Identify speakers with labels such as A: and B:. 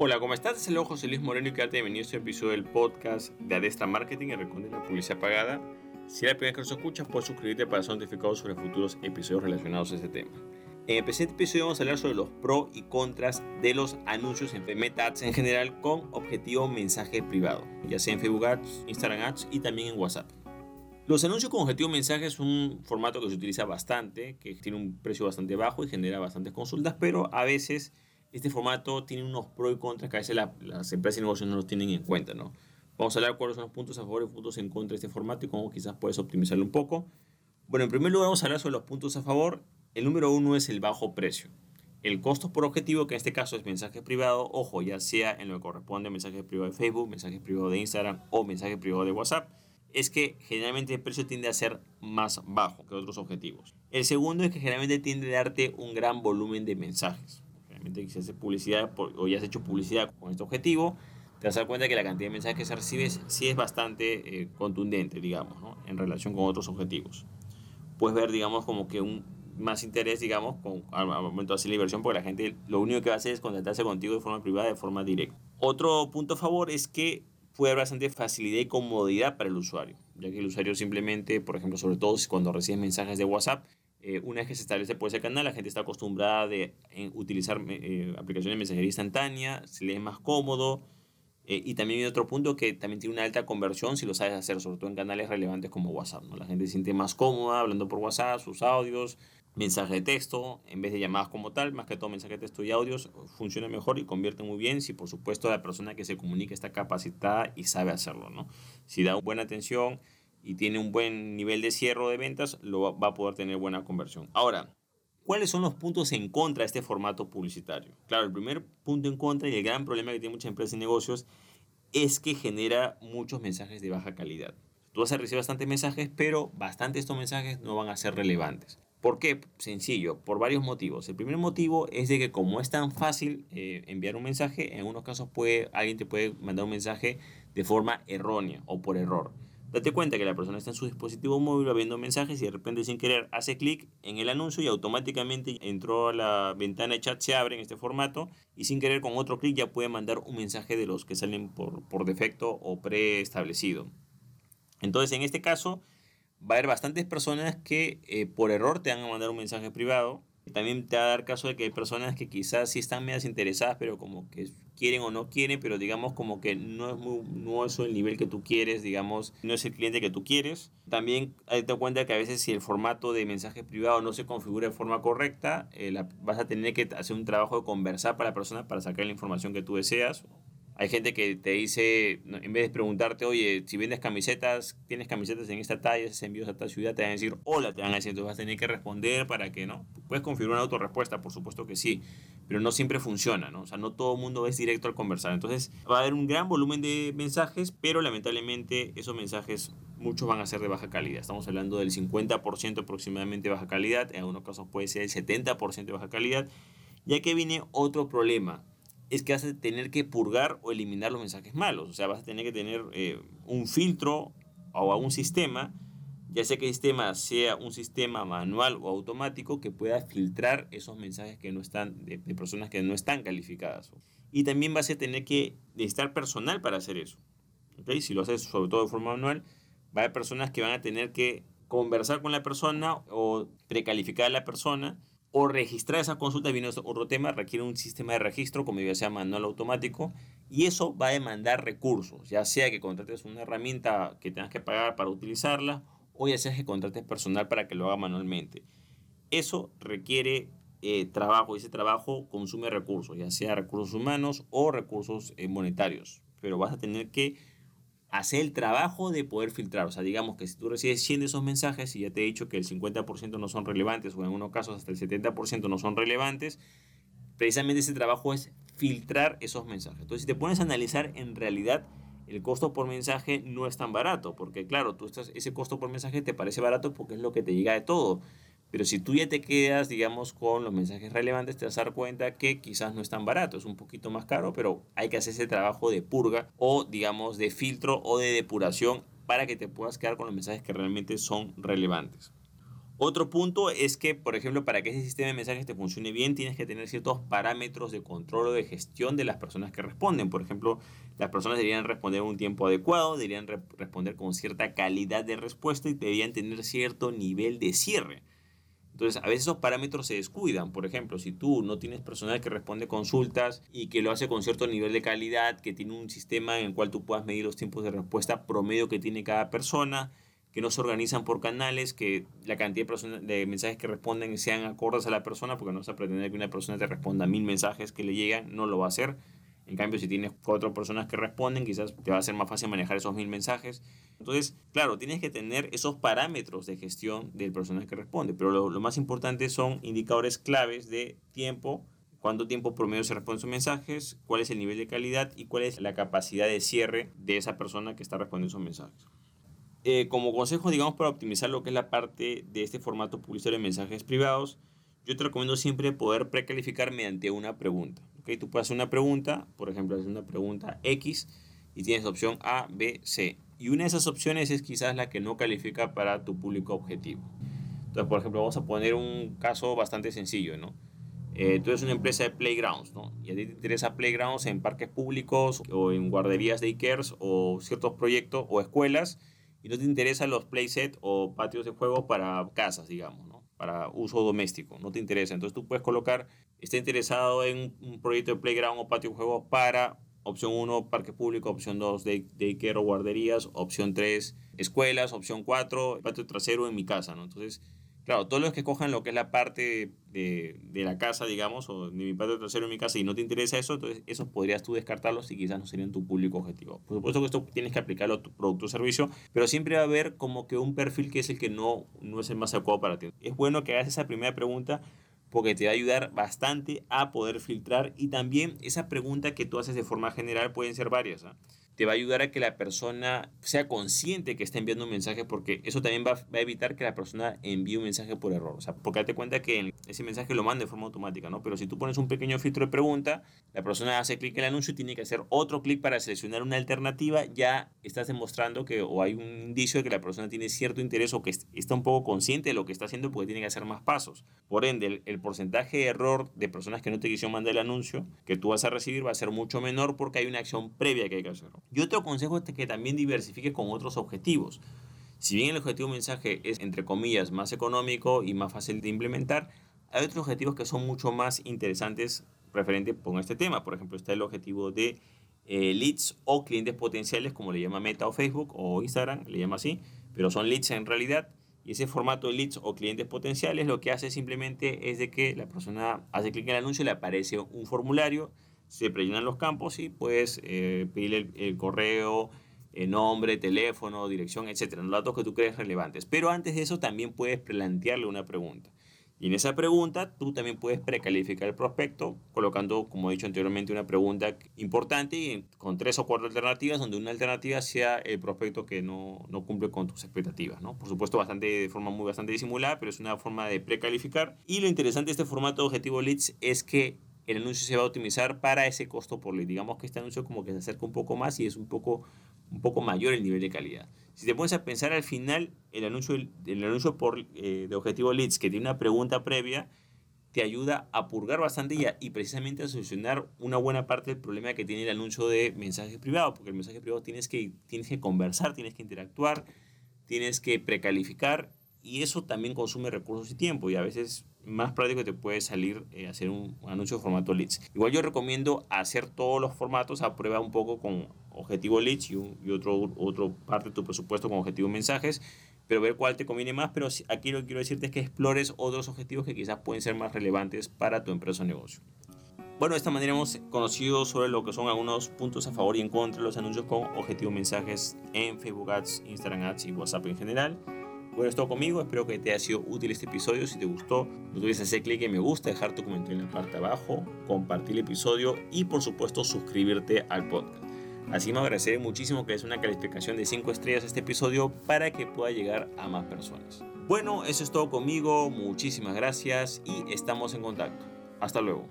A: Hola, ¿cómo estás? Es el José Luis Moreno y que te bienvenido a este episodio del podcast de Adestra Marketing, el rincón de la publicidad pagada. Si es la primera vez que nos escuchas, puedes suscribirte para ser notificado sobre futuros episodios relacionados a este tema. En el presente episodio vamos a hablar sobre los pros y contras de los anuncios en Meta Ads en general con objetivo mensaje privado, ya sea en Facebook Ads, Instagram Ads y también en WhatsApp. Los anuncios con objetivo mensaje es un formato que se utiliza bastante, que tiene un precio bastante bajo y genera bastantes consultas, pero a veces este formato tiene unos pros y contras que a veces las empresas y negocios no los tienen en cuenta, ¿no? Vamos a hablar cuáles son los puntos a favor y puntos en contra de este formato y cómo quizás puedes optimizarlo un poco. Bueno, en primer lugar vamos a hablar sobre los puntos a favor. El número uno es el bajo precio. El costo por objetivo, que en este caso es mensaje privado, ojo, ya sea en lo que corresponde a mensaje privado de Facebook, mensaje privado de Instagram o mensaje privado de WhatsApp, es que generalmente el precio tiende a ser más bajo que otros objetivos. El segundo es que generalmente tiende a darte un gran volumen de mensajes que si haces publicidad o ya has hecho publicidad con este objetivo, te vas a dar cuenta que la cantidad de mensajes que se recibe sí es bastante eh, contundente, digamos, ¿no? en relación con otros objetivos. Puedes ver, digamos, como que un más interés, digamos, con, al, momento de hacer la inversión, porque la gente lo único que va a hacer es contactarse contigo de forma privada, de forma directa. Otro punto a favor es que puede haber bastante facilidad y comodidad para el usuario, ya que el usuario simplemente, por ejemplo, sobre todo cuando recibes mensajes de WhatsApp, eh, una vez que se establece por ese canal, la gente está acostumbrada de utilizar eh, aplicaciones de mensajería instantánea, se le es más cómodo. Eh, y también hay otro punto que también tiene una alta conversión si lo sabes hacer, sobre todo en canales relevantes como WhatsApp. ¿no? La gente se siente más cómoda hablando por WhatsApp, sus audios, mensaje de texto, en vez de llamadas como tal, más que todo mensaje de texto y audios, funciona mejor y convierte muy bien si por supuesto la persona que se comunica está capacitada y sabe hacerlo. ¿no? Si da buena atención y tiene un buen nivel de cierre de ventas, lo va a poder tener buena conversión. Ahora, ¿cuáles son los puntos en contra de este formato publicitario? Claro, el primer punto en contra y el gran problema que tiene muchas empresas y negocios es que genera muchos mensajes de baja calidad. Tú vas a recibir bastantes mensajes, pero bastantes de estos mensajes no van a ser relevantes. ¿Por qué? Sencillo, por varios motivos. El primer motivo es de que como es tan fácil eh, enviar un mensaje, en algunos casos puede, alguien te puede mandar un mensaje de forma errónea o por error. Date cuenta que la persona está en su dispositivo móvil viendo mensajes y de repente sin querer hace clic en el anuncio y automáticamente entró a la ventana de chat, se abre en este formato y sin querer con otro clic ya puede mandar un mensaje de los que salen por, por defecto o preestablecido. Entonces en este caso va a haber bastantes personas que eh, por error te van a mandar un mensaje privado también te va a dar caso de que hay personas que quizás sí están medias interesadas, pero como que quieren o no quieren, pero digamos como que no es muy, no es el nivel que tú quieres, digamos, no es el cliente que tú quieres. También te cuenta que a veces si el formato de mensaje privado no se configura de forma correcta, eh, vas a tener que hacer un trabajo de conversar para la persona para sacar la información que tú deseas hay gente que te dice, en vez de preguntarte, oye, si vendes camisetas, tienes camisetas en esta talla, envíos a esta ciudad, te van a decir, hola, te van a decir, entonces vas a tener que responder para que, ¿no? Puedes configurar una autorrespuesta, por supuesto que sí, pero no siempre funciona, ¿no? O sea, no todo el mundo es directo al conversar. Entonces, va a haber un gran volumen de mensajes, pero lamentablemente esos mensajes, muchos van a ser de baja calidad. Estamos hablando del 50% aproximadamente de baja calidad, en algunos casos puede ser el 70% de baja calidad, ya que viene otro problema es que vas a tener que purgar o eliminar los mensajes malos. O sea, vas a tener que tener eh, un filtro o un sistema, ya sea que el sistema sea un sistema manual o automático que pueda filtrar esos mensajes que no están, de, personas que no están calificadas. Y también vas a tener que necesitar personal para hacer eso. ¿Okay? Si lo haces sobre todo de forma manual, va a haber personas que van a tener que conversar con la persona o precalificar a la persona o registrar esa consulta, viene otro tema, requiere un sistema de registro, como ya sea manual automático, y eso va a demandar recursos, ya sea que contrates una herramienta que tengas que pagar para utilizarla, o ya sea que contrates personal para que lo haga manualmente. Eso requiere eh, trabajo, y ese trabajo consume recursos, ya sea recursos humanos o recursos eh, monetarios, pero vas a tener que hacer el trabajo de poder filtrar. O sea, digamos que si tú recibes 100 de esos mensajes y ya te he dicho que el 50% no son relevantes o en algunos casos hasta el 70% no son relevantes, precisamente ese trabajo es filtrar esos mensajes. Entonces, si te pones a analizar, en realidad el costo por mensaje no es tan barato, porque claro, tú estás, ese costo por mensaje te parece barato porque es lo que te llega de todo. Pero si tú ya te quedas, digamos, con los mensajes relevantes, te vas a dar cuenta que quizás no es tan barato, es un poquito más caro, pero hay que hacer ese trabajo de purga o, digamos, de filtro o de depuración para que te puedas quedar con los mensajes que realmente son relevantes. Otro punto es que, por ejemplo, para que ese sistema de mensajes te funcione bien, tienes que tener ciertos parámetros de control o de gestión de las personas que responden. Por ejemplo, las personas deberían responder en un tiempo adecuado, deberían responder con cierta calidad de respuesta y deberían tener cierto nivel de cierre. Entonces, a veces esos parámetros se descuidan. Por ejemplo, si tú no tienes personal que responde consultas y que lo hace con cierto nivel de calidad, que tiene un sistema en el cual tú puedas medir los tiempos de respuesta promedio que tiene cada persona, que no se organizan por canales, que la cantidad de, de mensajes que responden sean acordes a la persona, porque no se pretende que una persona te responda mil mensajes que le llegan, no lo va a hacer. En cambio, si tienes cuatro personas que responden, quizás te va a ser más fácil manejar esos mil mensajes. Entonces, claro, tienes que tener esos parámetros de gestión del personal que responde, pero lo, más importante son indicadores claves de tiempo, cuánto tiempo promedio se responden sus mensajes, cuál es el nivel de calidad y cuál es la capacidad de cierre de esa persona que está respondiendo esos mensajes. Eh, como consejo, digamos, para optimizar lo que es la parte de este formato publicitario de mensajes privados, yo te recomiendo siempre poder precalificar mediante una pregunta. ¿Okay? Tú puedes hacer una pregunta, por ejemplo, hacer una pregunta X y tienes opción A, B, C. Y una de esas opciones es quizás la que no califica para tu público objetivo. Entonces, por ejemplo, vamos a poner un caso bastante sencillo, ¿no? Eh, tú eres una empresa de playgrounds, ¿no? Y a ti te interesa playgrounds en parques públicos o en guarderías de Ikers o ciertos proyectos o escuelas y no te interesan los playset o patios de juego para casas, digamos, ¿no? Para uso doméstico, no te interesa. Entonces tú puedes colocar, está interesado en un proyecto de playground o patio de juegos para opción 1, parque público, opción 2, daycare o guarderías, opción 3, escuelas, opción 4, patio trasero en mi casa, ¿no? Entonces Claro, todos los que cojan lo que es la parte de, de, la casa, digamos, o de mi patio trasero en mi casa y no te interesa eso, entonces esos podrías tú descartarlos y quizás no serían tu público objetivo. Por supuesto que esto tienes que aplicarlo a tu producto o servicio, pero siempre va a haber como que un perfil que es el que no, no es el más adecuado para ti. Es bueno que hagas esa primera pregunta porque te va a ayudar bastante a poder filtrar y también esa pregunta que tú haces de forma general pueden ser varias. ¿ah? Te va a ayudar a que la persona sea consciente que está enviando un mensaje porque eso también va, a evitar que la persona envíe un mensaje por error. O sea, porque date cuenta que ese mensaje lo manda de forma automática, ¿no? Pero si tú pones un pequeño filtro de pregunta, la persona hace clic en el anuncio y tiene que hacer otro clic para seleccionar una alternativa, ya estás demostrando que o hay un indicio de que la persona tiene cierto interés o que está un poco consciente de lo que está haciendo porque tiene que hacer más pasos. Por ende, el, el porcentaje de error de personas que no te quisieron mandar el anuncio que tú vas a recibir va a ser mucho menor porque hay una acción previa que hay que hacer. Yo te aconsejo que también diversifiques con otros objetivos. Si bien el objetivo mensaje es, entre comillas, más económico y más fácil de implementar, hay otros objetivos que son mucho más interesantes referente con este tema. Por ejemplo, está el objetivo de eh, leads o clientes potenciales, como le llama Meta o Facebook o Instagram, le llama así, pero son leads en realidad. Y ese formato de leads o clientes potenciales lo que hace simplemente es de que la persona hace clic en el anuncio y le aparece un formulario se prellenan los campos y puedes eh, pedirle el, correo, el nombre, teléfono, dirección, etcétera, los datos que tú crees relevantes. Pero antes de eso también puedes plantearle una pregunta. Y en esa pregunta tú también puedes precalificar el prospecto colocando, como he dicho anteriormente, una pregunta importante y con tres o cuatro alternativas, donde una alternativa sea el prospecto que no, no cumple con tus expectativas. ¿no? Por supuesto, bastante, de forma muy bastante disimulada, pero es una forma de precalificar. Y lo interesante de este formato de objetivo leads es que el anuncio se va a optimizar para ese costo por lead. Digamos que este anuncio como que se acerca un poco más y es un poco, un poco mayor el nivel de calidad. Si te pones a pensar al final, el anuncio, el anuncio por, eh, de objetivo leads que tiene una pregunta previa, te ayuda a purgar bastante y, y precisamente a solucionar una buena parte del problema que tiene el anuncio de mensaje privado, porque el mensaje privado tienes que, tienes que conversar, tienes que interactuar, tienes que precalificar y eso también consume recursos y tiempo y a veces más práctico te puede salir eh, hacer un, anuncio de formato leads. Igual yo recomiendo hacer todos los formatos a prueba un poco con objetivo leads y, y otro, otro parte de tu presupuesto con objetivo mensajes, pero ver cuál te conviene más. Pero aquí lo que quiero decirte es que explores otros objetivos que quizás pueden ser más relevantes para tu empresa o negocio. Bueno, de esta manera hemos conocido sobre lo que son algunos puntos a favor y en contra de los anuncios con objetivo mensajes en Facebook Ads, Instagram Ads y WhatsApp en general. Bueno, esto conmigo. Espero que te haya sido útil este episodio. Si te gustó, no olvides hacer clic en me gusta, dejar tu comentario en la parte de abajo, compartir el episodio y, por supuesto, suscribirte al podcast. Así me agradeceré muchísimo que des una calificación de 5 estrellas a este episodio para que pueda llegar a más personas. Bueno, eso es todo conmigo. Muchísimas gracias y estamos en contacto. Hasta luego.